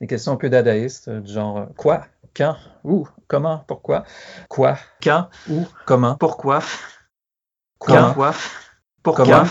Des questions un peu dadaïstes, du genre quoi, quand, où, comment, pourquoi, quoi, quand, où, comment, pourquoi, quand, quoi, pourquoi?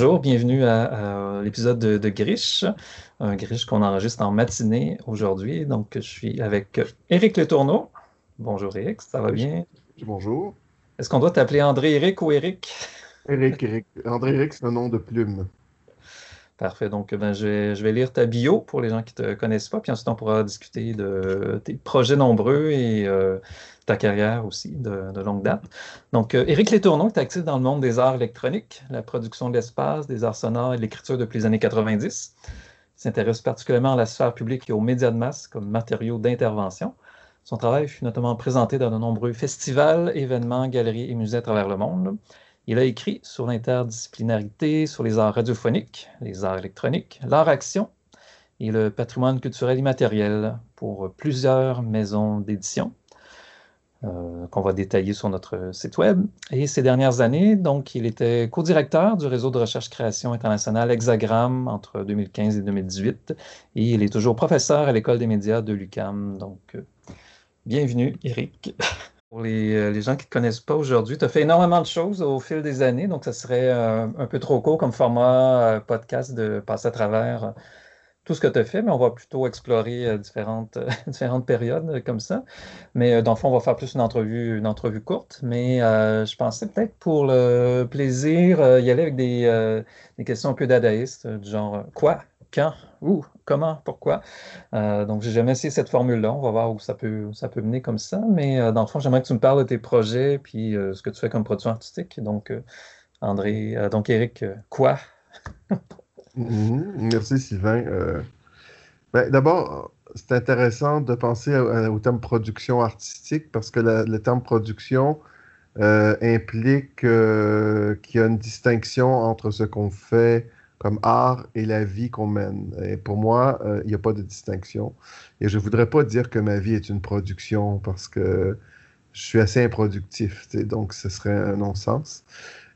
Bonjour, bienvenue à, l'épisode de, de, Griche, un Griche qu'on enregistre en matinée aujourd'hui. Donc, je suis avec Éric Letourneau. Bonjour Éric, ça va bien? Bonjour. Est-ce qu'on doit t'appeler André Éric ou Éric? Éric, Éric. André Éric, c'est un nom de plume. Parfait. Donc, ben, je, vais, lire ta bio pour les gens qui ne te connaissent pas, puis ensuite on pourra discuter de tes projets nombreux et euh, ta carrière aussi de, longue date. Donc, euh, Éric Létourneau est actif dans le monde des arts électroniques, la production de l'espace, des arts sonores et de l'écriture depuis les années 90. Il s'intéresse particulièrement à la sphère publique et aux médias de masse comme matériaux d'intervention. Son travail fut notamment présenté dans de nombreux festivals, événements, galeries et musées à travers le monde. Il a écrit sur l'interdisciplinarité, sur les arts radiophoniques, les arts électroniques, l'art-action et le patrimoine culturel immatériel pour plusieurs maisons d'édition euh, qu'on va détailler sur notre site web. Et ces dernières années, donc, il était co-directeur du réseau de recherche-création internationale Hexagram entre 2015 et 2018. Et il est toujours professeur à l'École des médias de l'UCAM. Donc, euh, bienvenue, Eric. Pour euh, les, gens qui ne te connaissent pas aujourd'hui, tu as fait énormément de choses au fil des années, donc ça serait euh, un peu trop court comme format euh, podcast de passer à travers tout ce que tu as fait, mais on va plutôt explorer différentes, différentes périodes comme ça. Mais dans le fond, on va faire plus une entrevue, une entrevue courte, mais je pensais peut-être pour le plaisir y aller avec des, des questions un peu dadaïstes, du genre quoi, quand, où, comment, pourquoi? Euh, donc, j'ai jamais essayé cette formule-là. On va voir où ça peut, ça peut mener comme ça. Mais euh, dans le fond, j'aimerais que tu me parles de tes projets puis euh, ce que tu fais comme production artistique. Donc, André, donc Eric, quoi? Mm-hmm. Merci Sylvain. Ben, d'abord, c'est intéressant de penser au, terme production artistique parce que le terme production implique qu'il y a une distinction entre ce qu'on fait comme art et la vie qu'on mène. Et pour moi, euh, il n'y a pas de distinction. Et je ne voudrais pas dire que ma vie est une production parce que je suis assez improductif, donc ce serait un non-sens.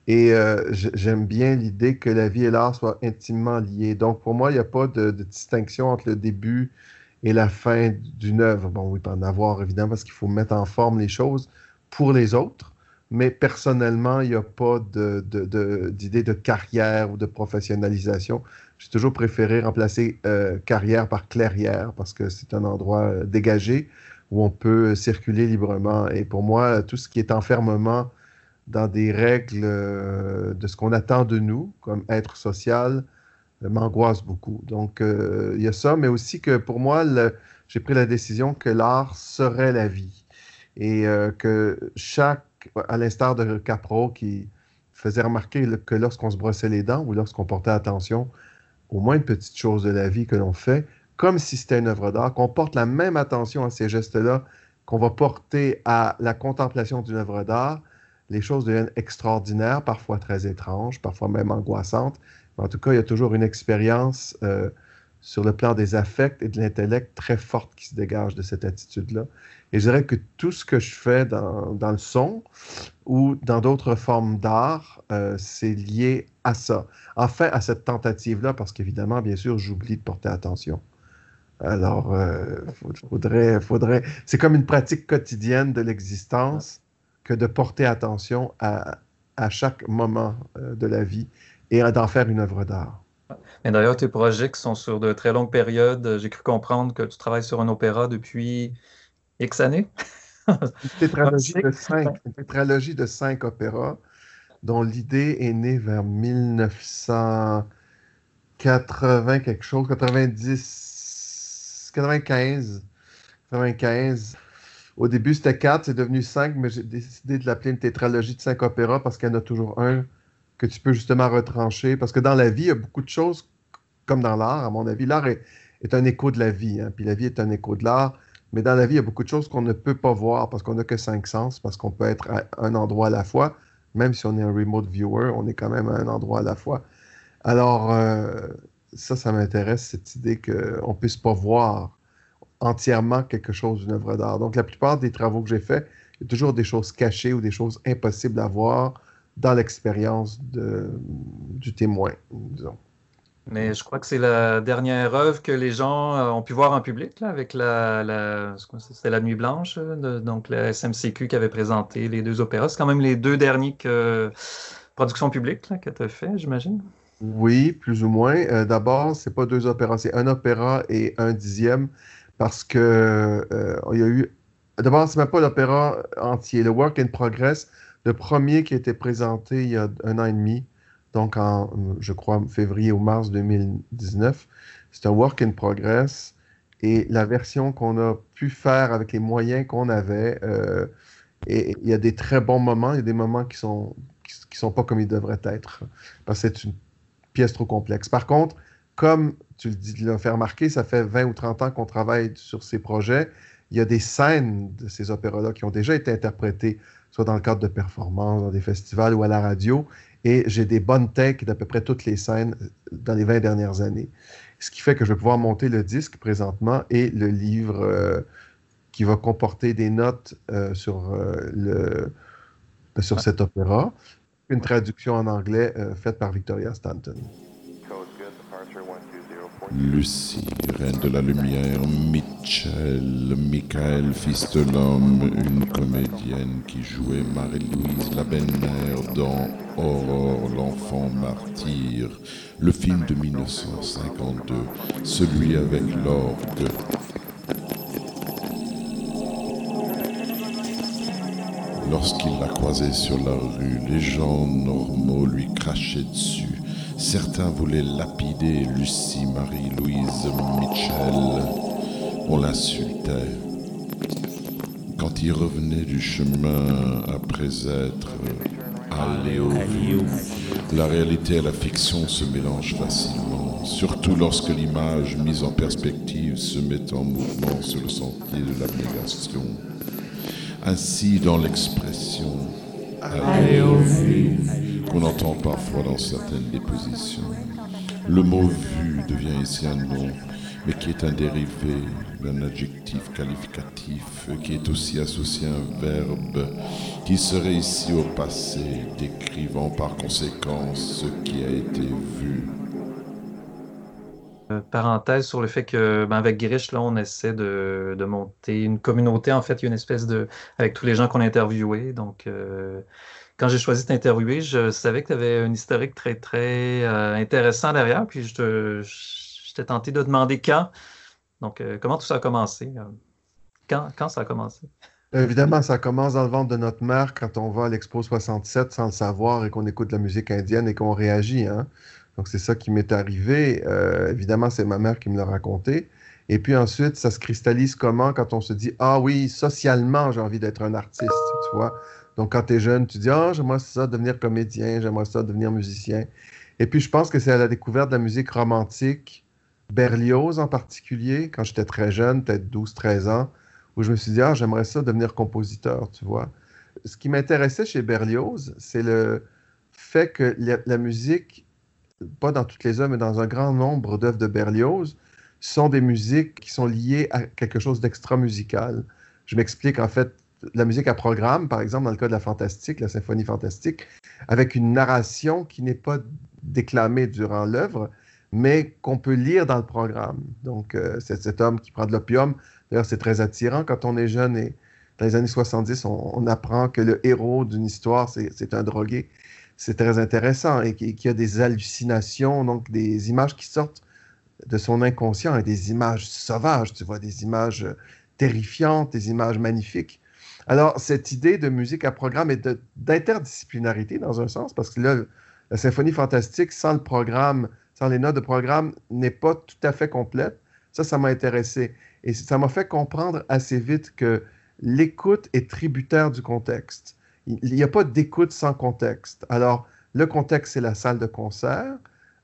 Et euh, j'aime bien l'idée que la vie et l'art soient intimement liés. Donc pour moi, il n'y a pas de, distinction entre le début et la fin d'une œuvre. Bon, oui, peut en avoir évidemment parce qu'il faut mettre en forme les choses pour les autres mais personnellement, il n'y a pas d'idée de, carrière ou de professionnalisation. J'ai toujours préféré remplacer euh, carrière par clairière parce que c'est un endroit euh, dégagé où on peut circuler librement. Et pour moi, tout ce qui est enfermement dans des règles euh, de ce qu'on attend de nous comme être social m'angoisse beaucoup. Donc, il y a ça, mais aussi que pour moi, j'ai pris la décision que l'art serait la vie et que chaque à l'instar de Capro qui faisait remarquer que lorsqu'on se brossait les dents ou lorsqu'on portait attention au moins une petite chose de la vie que l'on fait, comme si c'était une œuvre d'art, qu'on porte la même attention à ces gestes-là qu'on va porter à la contemplation d'une œuvre d'art, les choses deviennent extraordinaires, parfois très étranges, parfois même angoissantes. en tout cas, il y a toujours une expérience euh, sur le plan des affects et de l'intellect très forte qui se dégage de cette attitude-là. Et je dirais que tout ce que je fais dans, le son ou dans d'autres formes d'art, euh, c'est lié à ça. Enfin, à cette tentative-là, parce qu'évidemment, bien sûr, j'oublie de porter attention. Alors, euh, faudrait, faudrait... c'est comme une pratique quotidienne de l'existence que de porter attention à, à chaque moment euh, de la vie et d'en faire une œuvre d'art. Mais d'ailleurs, tes projets qui sont sur de très longues périodes, j'ai cru comprendre que tu travailles sur un opéra depuis X années? une, tétralogie de cinq, une tétralogie de cinq opéras dont l'idée est née vers 1980 quelque chose, 90, 95. 95. Au début, c'était quatre, c'est devenu cinq, mais j'ai décidé de l'appeler une tétralogie de cinq opéras parce qu'il y en a toujours un que tu peux justement retrancher. Parce que dans la vie, il y a beaucoup de choses, comme dans l'art, à mon avis. L'art est, un écho de la vie, hein, puis la vie est un écho de l'art. Mais dans la vie, il y a beaucoup de choses qu'on ne peut pas voir parce qu'on n'a que cinq sens, parce qu'on peut être à un endroit à la fois. Même si on est un remote viewer, on est quand même à un endroit à la fois. Alors, euh, ça, ça m'intéresse, cette idée qu'on ne puisse pas voir entièrement quelque chose d'une œuvre d'art. Donc, la plupart des travaux que j'ai faits, il y a toujours des choses cachées ou des choses impossibles à voir dans l'expérience du témoin, disons. Mais je crois que c'est la dernière œuvre que les gens euh, ont pu voir en public, là, avec la, la c'était la Nuit Blanche, euh, donc la SMCQ qui avait présenté les deux opéras. C'est quand même les deux derniers que, productions publiques que tu as fait, j'imagine. Oui, plus ou moins. Euh, d'abord, c'est pas deux opéras, c'est un opéra et un dixième parce que euh, il y a eu. D'abord, c'est même pas l'opéra entier, le Work in Progress, le premier qui a été présenté il y a un an et demi, donc en, je crois, février ou mars 2019. C'est un Work in Progress et la version qu'on a pu faire avec les moyens qu'on avait. Euh, et il y a des très bons moments, il y a des moments qui sont qui, sont pas comme ils devraient être parce que c'est une pièce trop complexe. Par contre, comme tu l'as fait remarquer, ça fait 20 ou 30 ans qu'on travaille sur ces projets. Il y a des scènes de ces opéras-là qui ont déjà été interprétées, soit dans le cadre de performances, dans des festivals ou à la radio. Et j'ai des bonnes takes d'à peu près toutes les scènes dans les 20 dernières années. Ce qui fait que je vais pouvoir monter le disque présentement et le livre euh, qui va comporter des notes euh, sur, euh, le, sur cet opéra. Une traduction en anglais faite par Victoria Stanton. Lucie, reine de la lumière, Mitchell, Michael, fils de l'homme, une comédienne qui jouait Marie-Louise, la belle-mère dans Aurore, l'enfant martyr, le film de 1952, celui avec l'orgue. Lorsqu'il la croisait sur la rue, les gens normaux lui crachaient dessus Certains voulaient lapider Lucie Marie-Louise Mitchell. On l'insultait. Quand il revenait du chemin après être allé au la réalité et la fiction se mélangent facilement, surtout lorsque l'image mise en perspective se met en mouvement sur le sentier de l'abnégation. Ainsi, dans l'expression allez au qu'on entend parfois dans certaines dépositions. Le mot vu devient ici un nom, mais qui est un dérivé d'un adjectif qualificatif qui est aussi associé à un verbe qui serait ici au passé, décrivant par conséquent ce qui a été vu. Euh, parenthèse sur le fait que ben, avec Grish, là, on essaie de, monter une communauté. En fait, il y a une espèce de. avec tous les gens qu'on a interviewés. Donc, euh, quand j'ai choisi de t'interviewer, je savais que tu avais un historique très, très euh, intéressant derrière. Puis je, t'ai tenté de demander quand. Donc, euh, comment tout ça a commencé? Euh? Quand, quand ça a commencé? Évidemment, ça commence dans le ventre de notre mère quand on va à l'Expo 67 sans le savoir et qu'on écoute la musique indienne et qu'on réagit. Hein. Donc, c'est ça qui m'est arrivé. évidemment, c'est ma mère qui me l'a raconté. Et puis ensuite, ça se cristallise comment quand on se dit Ah oui, socialement, j'ai envie d'être un artiste, tu vois. Donc, quand tu es jeune, tu dis Ah, j'aimerais ça devenir comédien, j'aimerais ça devenir musicien. Et puis, je pense que c'est à la découverte de la musique romantique, Berlioz en particulier, quand j'étais très jeune, peut-être 12-13 ans, où je me suis dit Ah, j'aimerais ça devenir compositeur, tu vois. Ce qui m'intéressait chez Berlioz, c'est le fait que la, musique, pas dans toutes les œuvres, mais dans un grand nombre d'œuvres de Berlioz, sont des musiques qui sont liées à quelque chose d'extra musical. Je m'explique, en fait, la musique à programme, par exemple, dans le cas de la fantastique, la symphonie fantastique, avec une narration qui n'est pas déclamée durant l'œuvre, mais qu'on peut lire dans le programme. Donc, euh, cet homme qui prend de l'opium. D'ailleurs, c'est très attirant quand on est jeune et dans les années 70, on, apprend que le héros d'une histoire, c'est un drogué. C'est très intéressant et qu'il y a des hallucinations, donc des images qui sortent de son inconscient et des images sauvages, tu vois, des images terrifiantes, des images magnifiques. Alors, cette idée de musique à programme et d'interdisciplinarité dans un sens, parce que là, la symphonie fantastique, sans le programme, sans les notes de programme, n'est pas tout à fait complète. Ça, ça m'a intéressé. Et ça m'a fait comprendre assez vite que l'écoute est tributaire du contexte. Il n'y a pas d'écoute sans contexte. Alors, le contexte, c'est la salle de concert,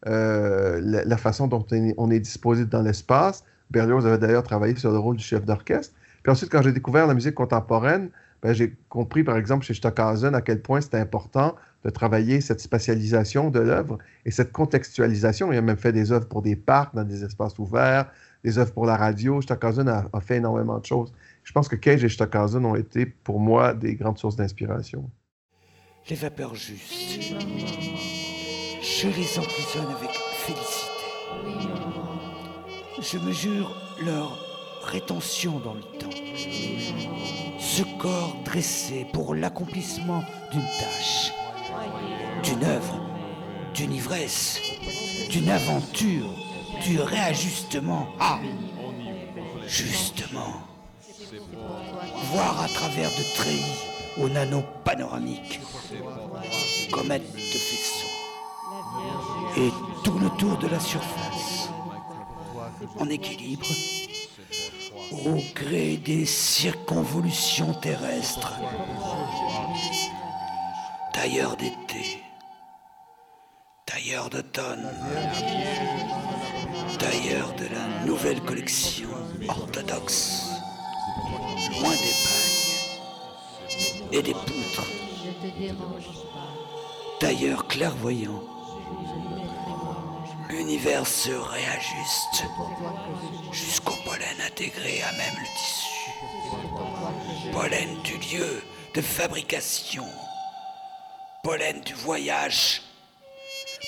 euh, la, façon dont on est, disposé dans l'espace. Berlioz avait d'ailleurs travaillé sur le rôle du chef d'orchestre. Puis ensuite, quand j'ai découvert la musique contemporaine, ben, j'ai compris, par exemple, chez Stockhausen, à quel point c'était important de travailler cette spatialisation de l'œuvre et cette contextualisation. Il a même fait des œuvres pour des parcs, dans des espaces ouverts, des œuvres pour la radio. Stockhausen a, fait énormément de choses. Je pense que Cage et Stockhausen ont été, pour moi, des grandes sources d'inspiration. Les vapeurs justes, je les emprisonne avec félicité. Je mesure leur rétention dans le temps. Ce corps dressé pour l'accomplissement d'une tâche, d'une œuvre, d'une ivresse, d'une aventure, du réajustement. Ah, justement, voir à travers de treillis au nano panoramique, comète de faisceau, et tourne autour de la surface, en équilibre, au gré des circonvolutions terrestres, tailleur d'été, tailleur d'automne, tailleur de la nouvelle collection orthodoxe, loin des pailles et des poutres, tailleur clairvoyant, l'univers se réajuste jusqu'au pollen intégré à même le tissu. Pollen du lieu de fabrication, pollen du voyage,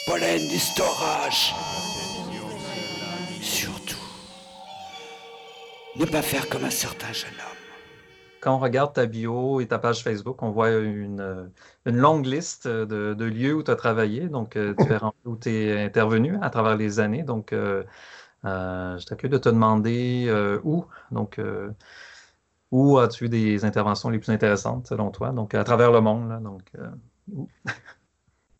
pollen du storage. Surtout, ne pas faire comme un certain jeune homme quand on regarde ta bio et ta page Facebook, on voit une, longue liste de, lieux où tu as travaillé, donc euh, différents où tu es intervenu à travers les années. Donc, euh, euh, je t'accueille de te demander où. Donc, où as-tu des interventions les plus intéressantes selon toi? Donc, à travers le monde. donc,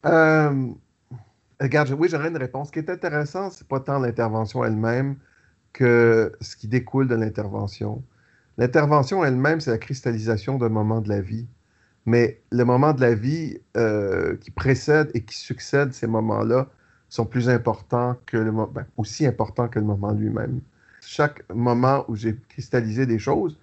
regarde, oui, j'aurais une réponse. Ce qui est intéressant, c'est pas tant l'intervention elle-même que ce qui découle de l'intervention. L'intervention elle-même, c'est la cristallisation d'un moment de la vie. Mais le moment de la vie euh, qui précède et qui succède ces moments-là sont plus importants que le moment, ben, aussi importants que le moment lui-même. Chaque moment où j'ai cristallisé des choses,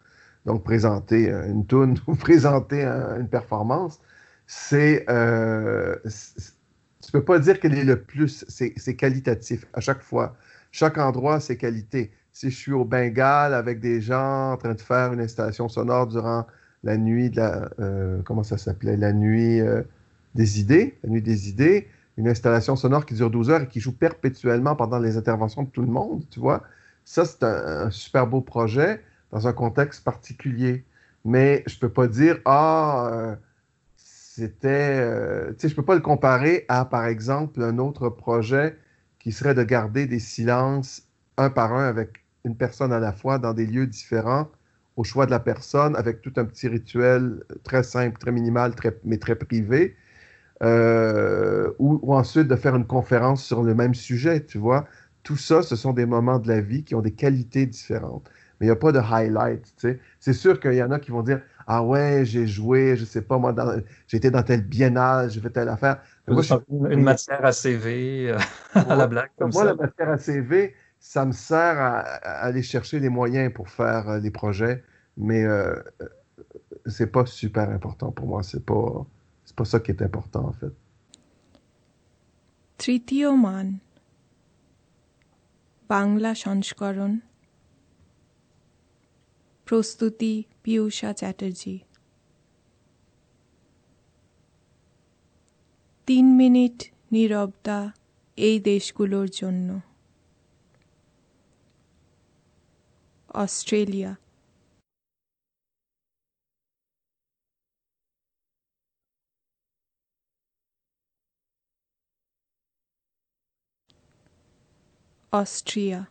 donc présenter une tune ou présenter une performance, c'est, euh, tu peux pas dire quel est le plus, c'est qualitatif à chaque fois. Chaque endroit ses qualités si je suis au Bengale avec des gens en train de faire une installation sonore durant la nuit de la. Euh, comment ça s'appelait? La nuit euh, des idées. La nuit des idées. Une installation sonore qui dure 12 heures et qui joue perpétuellement pendant les interventions de tout le monde, tu vois? Ça, c'est un, super beau projet dans un contexte particulier. Mais je ne peux pas dire, ah, euh, c'était. tu sais, je ne peux pas le comparer à, par exemple, un autre projet qui serait de garder des silences un par un avec une personne à la fois dans des lieux différents au choix de la personne avec tout un petit rituel très simple, très minimal, très, mais très privé. Euh, ou, ensuite de faire une conférence sur le même sujet, tu vois. Tout ça, ce sont des moments de la vie qui ont des qualités différentes. Mais il n'y a pas de highlight, tu sais. C'est sûr qu'il y en a qui vont dire Ah ouais, j'ai joué, je sais pas, moi, j'étais dans tel biennale, j'ai fait telle affaire. Moi, une matière à CV, euh, à la blague. Comme moi, la matière à CV, ça me sert à, aller chercher les moyens pour faire euh, des projets, mais euh, euh, c'est pas super important pour moi. C'est pas, c'est pas ça qui est important en fait. তৃতীয় মান বাংলা সংস্করণ প্রস্তুতি পিয়ুষা চ্যাটার্জি তিন মিনিট নীরবতা এই দেশগুলোর জন্য Australia. Austria.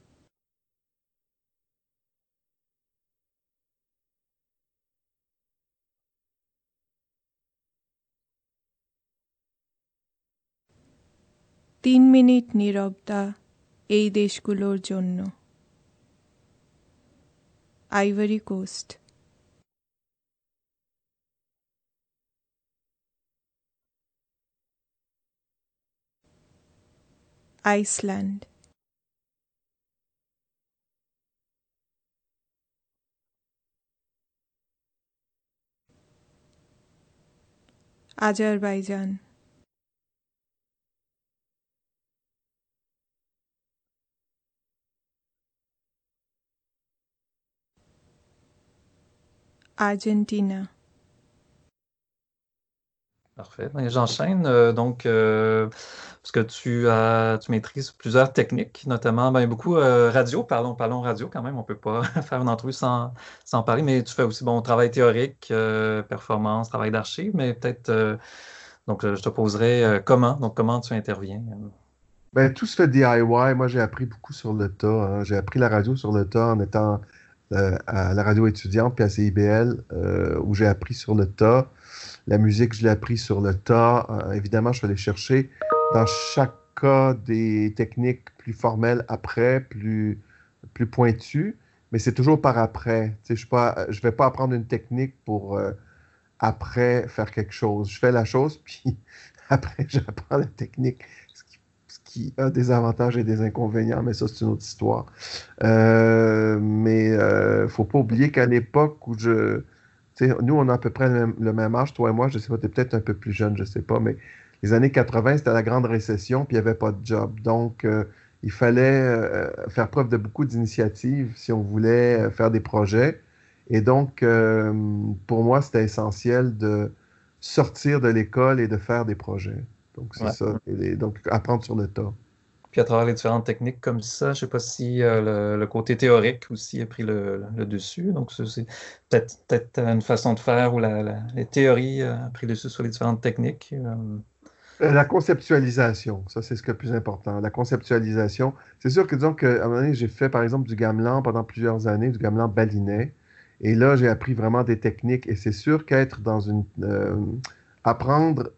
তিন মিনিট নীরবতা এই দেশগুলোর জন্য। Ivory Coast. Iceland. Azerbaijan. Argentina. Parfait. Ben, J'enchaîne. euh, donc, euh, parce que tu, as, tu maîtrises plusieurs techniques, notamment ben, beaucoup euh, radio. Parlons, parlons radio quand même. On ne peut pas faire une entrevue sans, sans parler, mais tu fais aussi bon travail théorique, euh, performance, travail d'archives, mais peut-être. euh, donc, je te poserai euh, comment. Donc, comment tu interviens? Ben, tout se fait DIY. Moi, j'ai appris beaucoup sur le tas. hein. J'ai appris la radio sur le tas en étant euh, à la radio étudiante puis à CIBL, euh, où j'ai appris sur le tas. La musique, je l'ai appris sur le tas. Euh, évidemment, je suis allé chercher dans chaque cas des techniques plus formelles après, plus, plus pointues, mais c'est toujours par après. Je ne vais pas apprendre une technique pour euh, après faire quelque chose. Je fais la chose, puis après, j'apprends la technique qui, a des avantages et des inconvénients, mais ça, c'est une autre histoire. Euh, mais ne faut pas oublier qu'à l'époque où je. Nous, on a à peu près le même, âge, toi et moi, je sais pas, tu es peut-être un peu plus jeune, je sais pas, mais les années 80, c'était la grande récession, puis il n'y avait pas de job. Donc, euh, il fallait euh, faire preuve de beaucoup d'initiatives si on voulait euh, faire des projets. Et donc, euh, pour moi, c'était essentiel de sortir de l'école et de faire des projets. Donc, c'est Ouais. ça. Et donc, apprendre sur le tas. Puis à travers les différentes techniques comme ça, je ne sais pas si euh, le, le côté théorique aussi a pris le, le dessus. Donc, c'est peut-être peut-être une façon de faire où la, la- les théories euh, ont pris le dessus sur les différentes techniques. Euh, Euh, La conceptualisation, ça c'est ce qui est le plus important. La conceptualisation. C'est sûr que disons qu'à un moment donné, j'ai fait par exemple du gamelan pendant plusieurs années, du gamelan balinet. Et là, j'ai appris vraiment des techniques. Et c'est sûr qu'être dans une. apprendre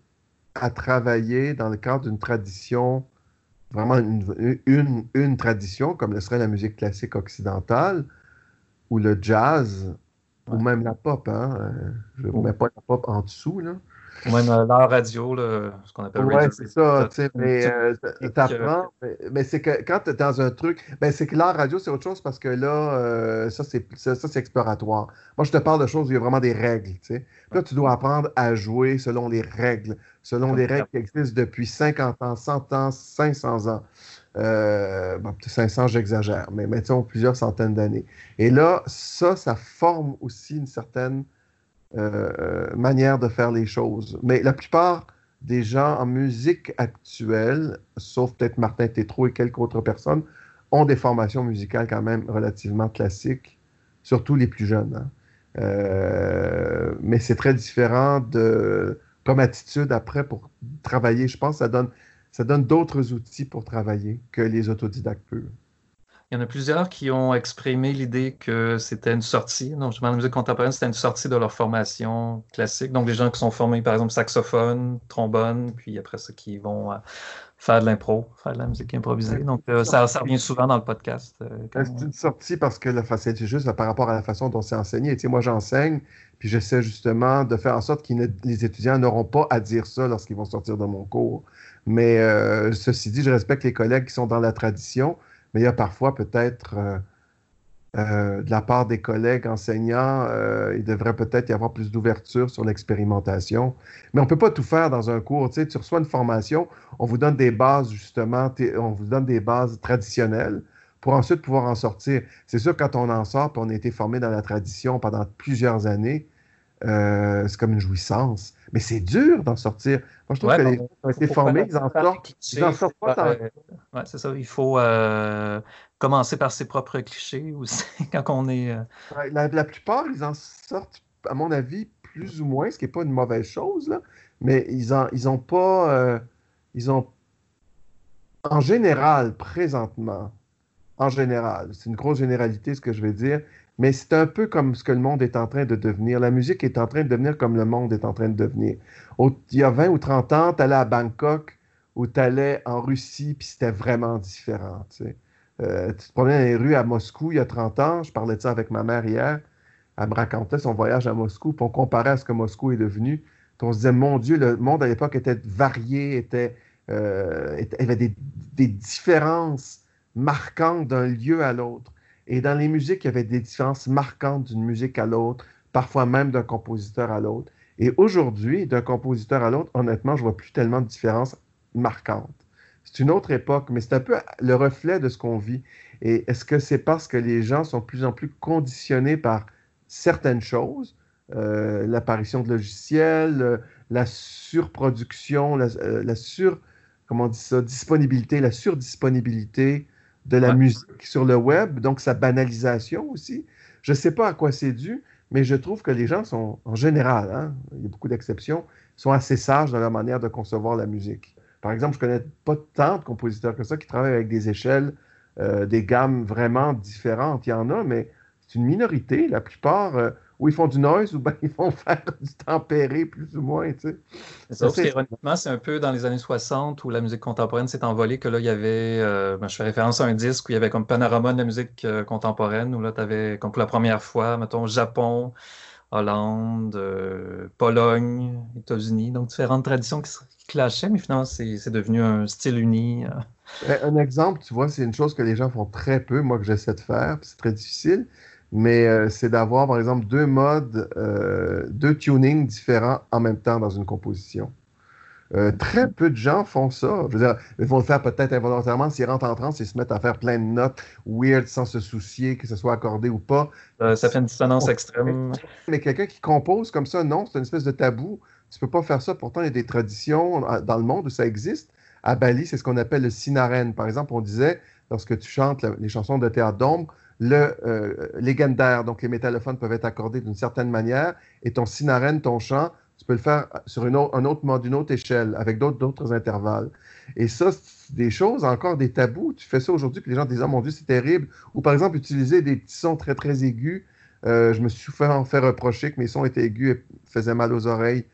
à travailler dans le cadre d'une tradition, vraiment une, une, une tradition, comme le serait la musique classique occidentale, ou le jazz, ou même la pop. Hein? euh, Je ne Oh. mets pas la pop en dessous, là. Ou même euh, l'art radio, là, ce qu'on appelle Ouais, radio. c'est ça, tu sais, mais petite euh, t'apprends, mais, mais c'est que quand tu es dans un truc, ben c'est que l'art radio, c'est autre chose parce que là, euh, ça, c'est ça, exploratoire. Moi, je te parle de choses où il y a vraiment des règles, tu sais. Là, tu dois apprendre à jouer selon les règles, selon les règles qui existent depuis 50 ans, 100 ans, 500 ans. Euh, bon, peut-être 500, j'exagère, mais mettons plusieurs centaines d'années. Et là, ça, ça forme aussi une certaine euh, manière de faire les choses. Mais la plupart des gens en musique actuelle, sauf peut-être Martin Tétrault et quelques autres personnes, ont des formations musicales quand même relativement classiques, surtout les plus jeunes. hein. Euh, mais c'est très différent comme attitude après pour travailler. Je pense que ça donne, ça donne d'autres outils pour travailler que les autodidactes purs. Il y en a plusieurs qui ont exprimé l'idée que c'était une sortie. Donc, justement, la musique contemporaine, c'était une sortie de leur formation classique. Donc, les gens qui sont formés, par exemple, saxophone, trombone, puis après ça, qui vont euh, faire de l'impro, faire de la musique improvisée. Donc, euh, ça, ça revient souvent dans le podcast. euh, C'est une sortie parce que la c'est juste par rapport à la façon dont c'est enseigné. Tu sais, moi, j'enseigne, puis j'essaie justement de faire en sorte que les étudiants n'auront pas à dire ça lorsqu'ils vont sortir de mon cours. Mais ceci dit, je respecte les collègues qui sont dans la tradition, mais il y a parfois peut-être, euh, euh, de la part des collègues enseignants, euh, il devrait peut-être y avoir plus d'ouverture sur l'expérimentation. Mais on ne peut pas tout faire dans un cours. Tu sais, tu reçois une formation, on vous donne des bases, justement, on vous donne des bases traditionnelles pour ensuite pouvoir en sortir. C'est sûr, quand on en sort, on a été formé dans la tradition pendant plusieurs années, c'est comme une jouissance. Mais c'est dur d'en sortir. Moi, je trouve Ouais, que les gens ont été formés, ils en sortent. clichés, Ils en sortent pas faire- ouais, c'est ça. Il faut euh, commencer par ses propres clichés aussi quand on est. euh, Ouais, La, la plupart, ils en sortent, à mon avis, plus ou moins, ce qui n'est pas une mauvaise chose, là, mais ils ont, ils ont pas. euh, ils ont. En général, présentement, en général, c'est une grosse généralité ce que je vais dire, mais c'est un peu comme ce que le monde est en train de devenir. La musique est en train de devenir comme le monde est en train de devenir. Il y a 20 ou 30 ans, tu allais à Bangkok ou tu allais en Russie, puis c'était vraiment différent. Euh, tu te promenais dans les rues à Moscou il y a 30 ans, je parlais de ça avec ma mère hier, elle me racontait son voyage à Moscou, puis on comparait à ce que Moscou est devenu. On se disait, mon Dieu, le monde à l'époque était varié, était, euh, était- il y avait des différences marquantes d'un lieu à l'autre. Et dans les musiques, il y avait des différences marquantes d'une musique à l'autre, parfois même d'un compositeur à l'autre. Et aujourd'hui, d'un compositeur à l'autre, honnêtement, je vois plus tellement de différences marquantes. C'est une autre époque, mais c'est un peu le reflet de ce qu'on vit. Et est-ce que c'est parce que les gens sont de plus en plus conditionnés par certaines choses, euh, l'apparition de logiciels, la surproduction, la, euh, sur, comment dit ça, disponibilité, la surdisponibilité de la Ouais. musique sur le web, donc sa banalisation aussi. Je ne sais pas à quoi c'est dû, mais je trouve que les gens sont, en général, hein, il y a beaucoup d'exceptions, sont assez sages dans leur manière de concevoir la musique. Par exemple, je connais pas tant de compositeurs que ça qui travaillent avec des échelles, euh, des gammes vraiment différentes. Il y en a, mais c'est une minorité. La plupart, euh, ou ils font du noise, ou bien ils vont faire du tempéré, plus ou moins, tu sais. C'est ça, Ça, c'est- ironiquement, c'est un peu dans les années 60 où la musique contemporaine s'est envolée, que là, il y avait, euh, ben, je fais référence à un disque où il y avait comme panorama de la musique euh, contemporaine, où là, tu avais, comme pour la première fois, mettons, Japon, Hollande, euh, Pologne, États-Unis, donc différentes traditions qui qui clashaient, mais finalement, c'est devenu un style uni. euh. Un exemple, tu vois, c'est une chose que les gens font très peu, moi que j'essaie de faire, c'est très difficile, mais euh, c'est d'avoir, par exemple, deux modes, euh, deux tunings différents en même temps dans une composition. Euh, très peu de gens font ça. Je veux dire, ils vont le faire peut-être involontairement s'ils rentrent en transe et se mettent à faire plein de notes weird sans se soucier que ce soit accordé ou pas. Ça fait une dissonance extrême. Mais quelqu'un qui compose comme ça, non, c'est une espèce de tabou. Tu peux pas faire ça. Pourtant, il y a des traditions dans le monde où ça existe. À Bali, c'est ce qu'on appelle le sinaren. Par exemple, on disait, lorsque tu chantes les chansons de théâtre d'ombre, le euh, légendaire, donc les métallophones peuvent être accordés d'une certaine manière, et ton sinaren, ton chant, tu peux le faire sur une autre, un autre mode, une autre échelle, avec d'autres intervalles. Et ça, c'est des choses, encore des tabous. Tu fais ça aujourd'hui, puis les gens disent, oh mon Dieu, c'est terrible. Ou par exemple, utiliser des petits sons très, très aigus. Euh, je me suis fait reprocher que mes sons étaient aigus et faisaient mal aux oreilles.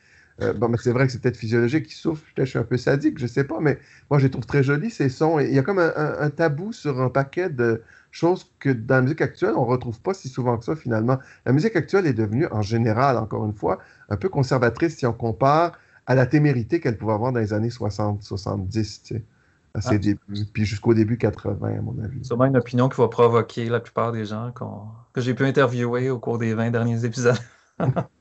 Euh, bon, mais c'est vrai que c'est peut-être physiologique, qui souffre, peut-être je suis un peu sadique, je sais pas, mais moi je les trouve très jolis ces sons. Il y a comme un- un tabou sur un paquet de choses que dans la musique actuelle, on retrouve pas si souvent que ça finalement. La musique actuelle est devenue, en général, encore une fois, un peu conservatrice si on compare à la témérité qu'elle pouvait avoir dans les années 60, 70, tu sais, à ses Ah. débuts, puis jusqu'au début 80, à mon avis. Sûrement une opinion qui va provoquer la plupart des gens que j'ai pu interviewer au cours des 20 derniers épisodes.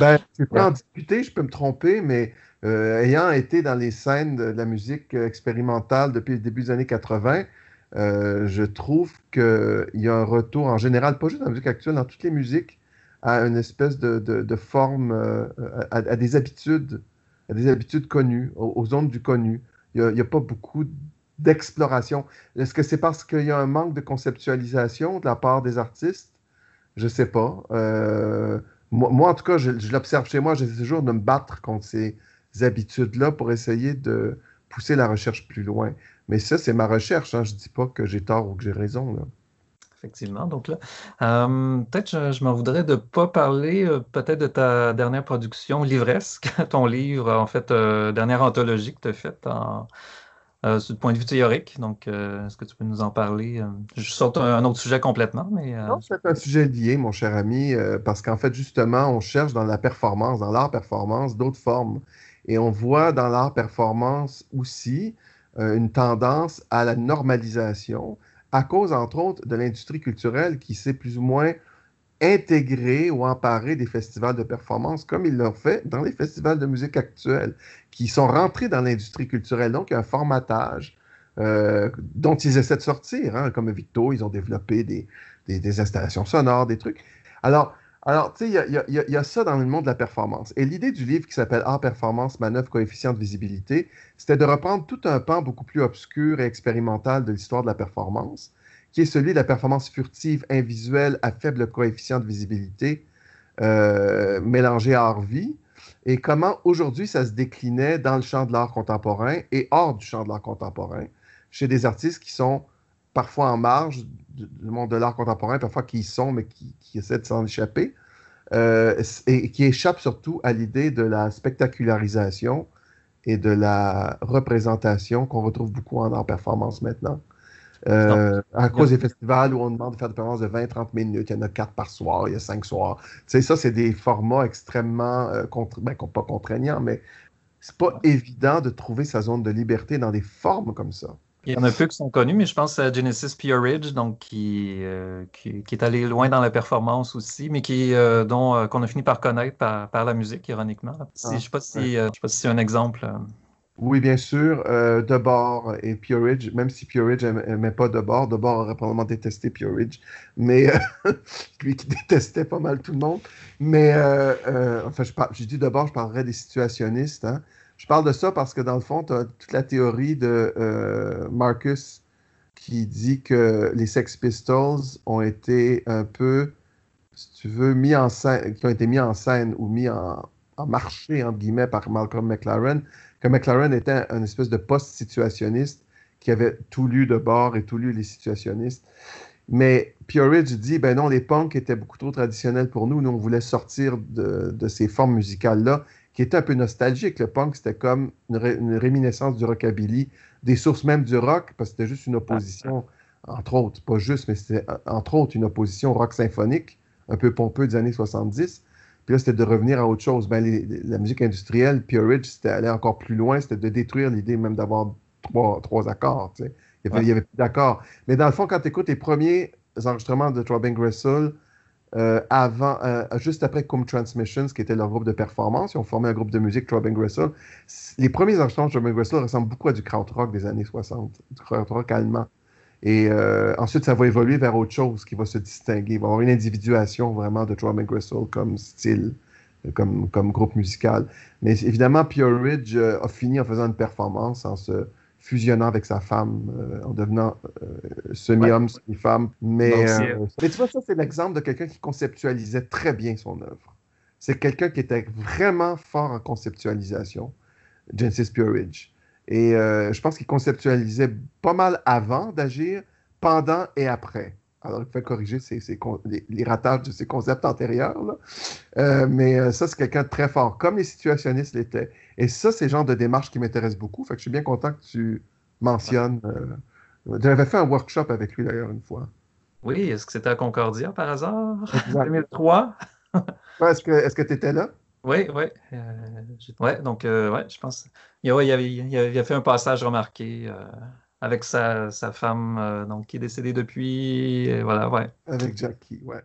Ben, je peux en discuter, je peux me tromper, mais euh, ayant été dans les scènes de la musique expérimentale depuis le début des années 80, euh, je trouve qu'il y a un retour en général, pas juste dans la musique actuelle, dans toutes les musiques, à une espèce de, forme, euh, à, des habitudes, à des habitudes connues, aux, aux zones du connu. Il n'y a, pas beaucoup d'exploration. Est-ce que c'est parce qu'il y a un manque de conceptualisation de la part des artistes? Je sais pas. Euh, moi, moi, en tout cas, je, je l'observe chez moi, j'essaie toujours de me battre contre ces habitudes-là pour essayer de pousser la recherche plus loin. Mais ça, c'est ma recherche. Hein. Je dis pas que j'ai tort ou que j'ai raison. Là. Effectivement. Donc là, euh, peut-être je, je m'en voudrais de pas parler euh, peut-être de ta dernière production, Livresque, ton livre, en fait, euh, dernière anthologie que tu as faite en, euh, le point de vue théorique. Donc, euh, est-ce que tu peux nous en parler? euh, je saute un, un autre sujet complètement, mais euh, Non, c'est un sujet lié, mon cher ami, euh, parce qu'en fait, justement, on cherche dans la performance, dans l'art performance, d'autres formes. Et on voit dans l'art performance aussi euh, une tendance à la normalisation, à cause, entre autres, de l'industrie culturelle qui s'est plus ou moins intégrée ou emparée des festivals de performance, comme ils l'ont fait dans les festivals de musique actuels, qui sont rentrés dans l'industrie culturelle. Donc, il y a un formatage euh, dont ils essaient de sortir. hein. Comme Victo, ils ont développé des, des, des installations sonores, des trucs. Alors, alors tu sais, il y a, ça dans le monde de la performance. Et l'idée du livre qui s'appelle Art Performance, manœuvre, coefficient de visibilité, c'était de reprendre tout un pan beaucoup plus obscur et expérimental de l'histoire de la performance, qui est celui de la performance furtive, invisuelle, à faible coefficient de visibilité, euh, mélangée à art-vie, et comment aujourd'hui ça se déclinait dans le champ de l'art contemporain et hors du champ de l'art contemporain, chez des artistes qui sont parfois en marge du monde de l'art contemporain, parfois qui y sont, mais qui, qui essaient de s'en échapper, euh, et qui échappent surtout à l'idée de la spectacularisation et de la représentation qu'on retrouve beaucoup en art performance maintenant. Euh, à cause des festivals où on demande de faire des performances de 20-30 minutes, il y en a 4 par soir, il y a 5 soirs. Tu sais, ça, c'est des formats extrêmement, euh, ben, pas contraignants, mais c'est pas évident de trouver sa zone de liberté dans des formes comme ça. Il y en a peu qui sont connus, mais je pense à Genesis Peerage, donc qui, euh, qui, qui, est allé loin dans la performance aussi, mais qui euh, dont euh, qu'on a fini par connaître par, par la musique, ironiquement. Ah, je ne sais pas si, ouais. sais pas si c'est un exemple. Oui, bien sûr. Euh, Debord et Puridge, même si Puridge n'aimait pas Debord, Debord aurait probablement détesté Puridge, mais euh, lui qui détestait pas mal tout le monde. Mais euh, euh enfin, j'ai dit Debord, je parlerai des situationnistes. Hein. Je parle de ça parce que dans le fond, tu as toute la théorie de euh, Marcus qui dit que les Sex Pistols ont été un peu, si tu veux, mis en scène, qui ont été mis en scène ou mis en, marché, entre guillemets, par Malcolm McLaren que McLaren était un espèce de post-situationniste qui avait tout lu de bord et tout lu les situationnistes. Mais Puridge dit, ben non, les punks étaient beaucoup trop traditionnels pour nous. Nous, on voulait sortir de ces formes musicales-là, qui étaient un peu nostalgiques. Le punk, c'était comme une, ré, une, réminiscence du rockabilly, des sources même du rock, parce que c'était juste une opposition, entre autres, pas juste, mais c'était entre autres une opposition rock symphonique, un peu pompeux des années 70. Puis là, c'était de revenir à autre chose. Ben, les, la musique industrielle, Puridge, c'était aller encore plus loin, c'était de détruire l'idée même d'avoir trois, trois, accords. Tu sais. Il n'y avait, ouais. avait, plus d'accords. Mais dans le fond, quand tu écoutes les premiers enregistrements de Throbbing Gristle, euh, avant, euh, juste après Cum Transmissions, qui était leur groupe de performance, ils ont formé un groupe de musique, Throbbing Gristle. Les premiers enregistrements de Throbbing Gristle ressemblent beaucoup à du krautrock des années 60, du krautrock allemand. Et euh, ensuite, ça va évoluer vers autre chose qui va se distinguer. Il va y avoir une individuation vraiment de and Gristle comme style, comme, comme groupe musical. Mais évidemment, Pure Ridge a fini en faisant une performance, en se fusionnant avec sa femme, euh, en devenant euh, semi-homme, ouais. semi-femme. Mais, mais, tu vois, ça, c'est l'exemple de quelqu'un qui conceptualisait très bien son œuvre. C'est quelqu'un qui était vraiment fort en conceptualisation, Genesis Pure Ridge. Et euh, je pense qu'il conceptualisait pas mal avant d'agir, pendant et après. Alors, il fait corriger ses, ses, les, les, ratages de ses concepts antérieurs. Euh, mais euh, ça, c'est quelqu'un de très fort, comme les situationnistes l'étaient. Et ça, c'est le genre de démarche qui m'intéresse beaucoup. Fait que je suis bien content que tu mentionnes. Euh, J'avais fait un workshop avec lui, d'ailleurs, une fois. Oui, est-ce que c'était à Concordia, par hasard? Exact. 2003? ouais, est-ce que tu étais là? Oui, oui. Euh, ouais, donc, ouais, je pense. Il, il, avait, il, avait, fait un passage remarqué avec sa, sa femme, euh, donc, qui est décédée depuis. Et voilà, ouais. Avec Jackie, ouais.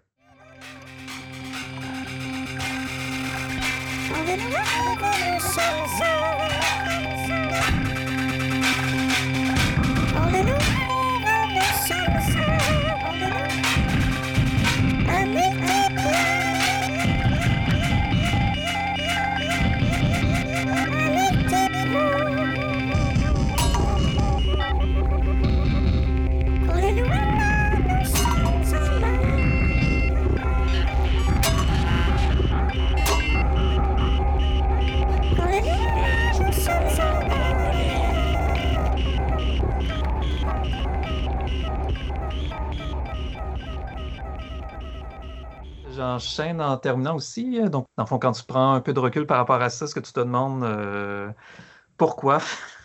J'enchaîne en terminant aussi. Donc, dans le fond, quand tu prends un peu de recul par rapport à ça, ce que tu te demandes euh, pourquoi,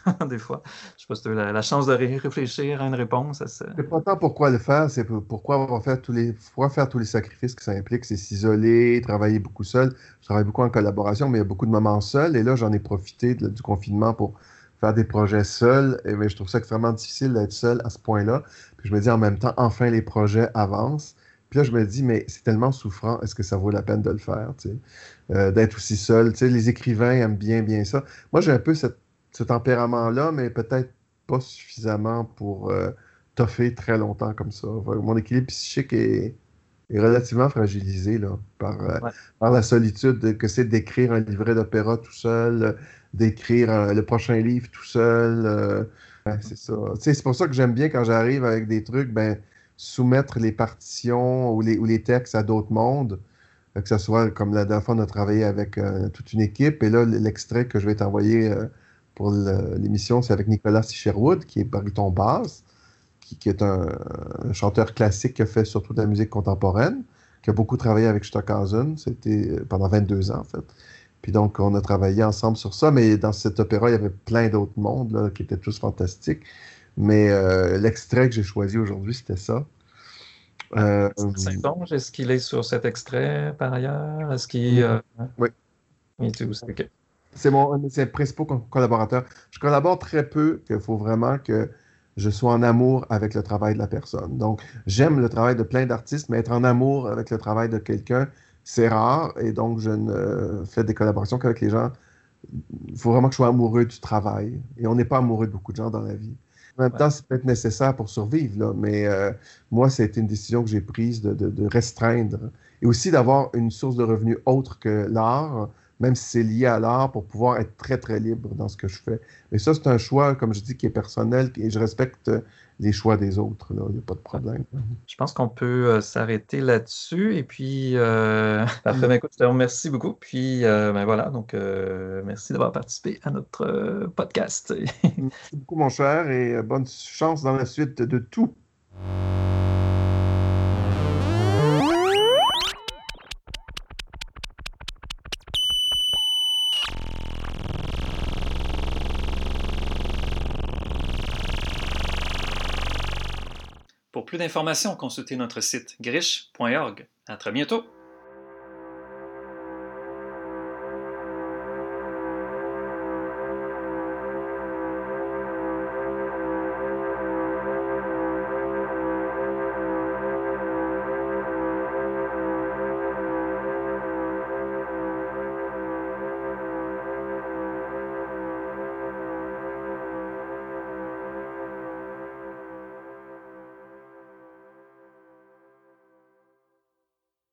des fois, je sais pas si tu as la, chance de réfléchir à une réponse à ça. C'est pas pourquoi le faire, c'est pourquoi tous les, pourquoi faire tous les sacrifices que ça implique? C'est s'isoler, travailler beaucoup seul. Je travaille beaucoup en collaboration, mais il y a beaucoup de moments seuls. Et là, j'en ai profité du confinement pour faire des projets seuls. Et mais je trouve ça extrêmement difficile d'être seul à ce point-là. Puis je me dis en même temps, enfin, les projets avancent. Puis là, je me dis, mais c'est tellement souffrant, est-ce que ça vaut la peine de le faire, euh, d'être aussi seul? Les écrivains aiment bien, bien ça. Moi, j'ai un peu cette, ce tempérament-là, mais peut-être pas suffisamment pour euh, toffer très longtemps comme ça. Mon équilibre psychique est, est relativement fragilisé là, par, euh, ouais. par la solitude que c'est d'écrire un livret d'opéra tout seul, d'écrire le prochain livre tout seul. Ouais, c'est ça. C'est pour ça que j'aime bien quand j'arrive avec des trucs, ben soumettre les partitions ou les, textes à d'autres mondes, euh, que ce soit comme la dernière fois, on a travaillé avec euh, toute une équipe. Et là, l'extrait que je vais t'envoyer euh, pour l'émission, c'est avec Nicolas Sherwood, qui est baryton basse, qui, est un, chanteur classique qui a fait surtout de la musique contemporaine, qui a beaucoup travaillé avec Stockhausen. C'était pendant 22 ans, en fait. Puis donc, on a travaillé ensemble sur ça, mais dans cet opéra, il y avait plein d'autres mondes là, qui étaient tous fantastiques. Mais euh, l'extrait que j'ai choisi aujourd'hui, c'était ça. Euh, Saint-Onge, est-ce qu'il est sur cet extrait par ailleurs? Est-ce qu'il. Euh, oui. C'est mon c'est principal collaborateur. Je collabore très peu, qu'il faut vraiment que je sois en amour avec le travail de la personne. Donc, j'aime le travail de plein d'artistes, mais être en amour avec le travail de quelqu'un, c'est rare. Et donc, je ne fais des collaborations qu'avec les gens. Il faut vraiment que je sois amoureux du travail. Et on n'est pas amoureux de beaucoup de gens dans la vie. En même temps, c'est peut-être nécessaire pour survivre, là, mais euh, moi, c'était une décision que j'ai prise de, de, restreindre et aussi d'avoir une source de revenus autre que l'art même si c'est lié à l'art, pour pouvoir être très, très libre dans ce que je fais. Mais ça, c'est un choix, comme je dis, qui est personnel et je respecte les choix des autres. Il n'y a pas de problème. Je pense qu'on peut euh, s'arrêter là-dessus. Et puis, euh... parfait. Ben, écoute, je te remercie beaucoup. Puis, euh, ben voilà, donc euh, merci d'avoir participé à notre podcast. merci beaucoup, mon cher, et bonne chance dans la suite de tout. D'informations, consultez notre site griche.org. À très bientôt!